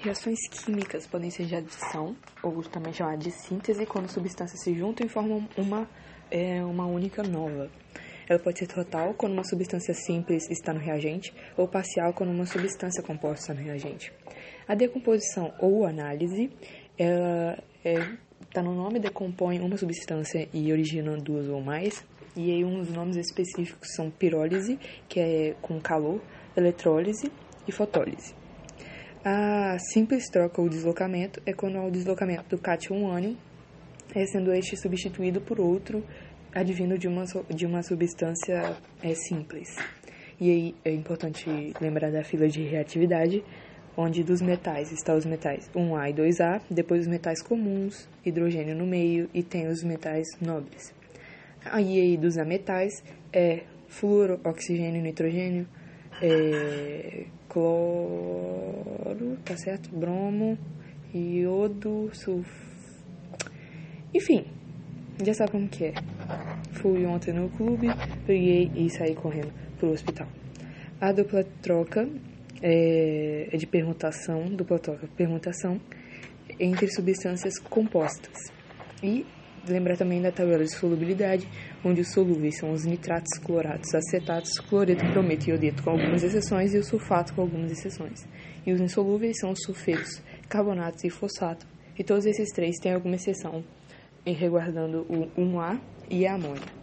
Reações químicas podem ser de adição, ou também chamada de síntese, quando substâncias se juntam e formam uma, é, uma única nova. Ela pode ser total quando uma substância simples está no reagente, ou parcial quando uma substância composta está no reagente. A decomposição ou análise, ela está é, no nome, decompõe uma substância e origina duas ou mais. E aí uns nomes específicos são pirólise, que é com calor, eletrólise e fotólise. A simples troca ou deslocamento é quando há o deslocamento do cátion ânion, é sendo este substituído por outro advindo de uma, de uma substância é, simples. E aí é importante lembrar da fila de reatividade, onde dos metais está os metais 1A e 2A, depois os metais comuns, hidrogênio no meio e tem os metais nobres. Aí, aí dos ametais é flúor, oxigênio, nitrogênio, é, cloro, tá certo? Bromo, iodo, sulf... Enfim, já sabe como que é. Fui ontem no clube, peguei e saí correndo pro hospital. A dupla troca é, é de permutação, dupla troca, permutação entre substâncias compostas. E lembrar também da tabela de solubilidade, onde os solúveis são os nitratos, cloratos, acetatos, cloreto, brometo e iodeto, com algumas exceções, e o sulfato, com algumas exceções. E os insolúveis são os sulfetos, carbonatos e fosfato. E todos esses três têm alguma exceção, em reguardando o 1A e a amônia.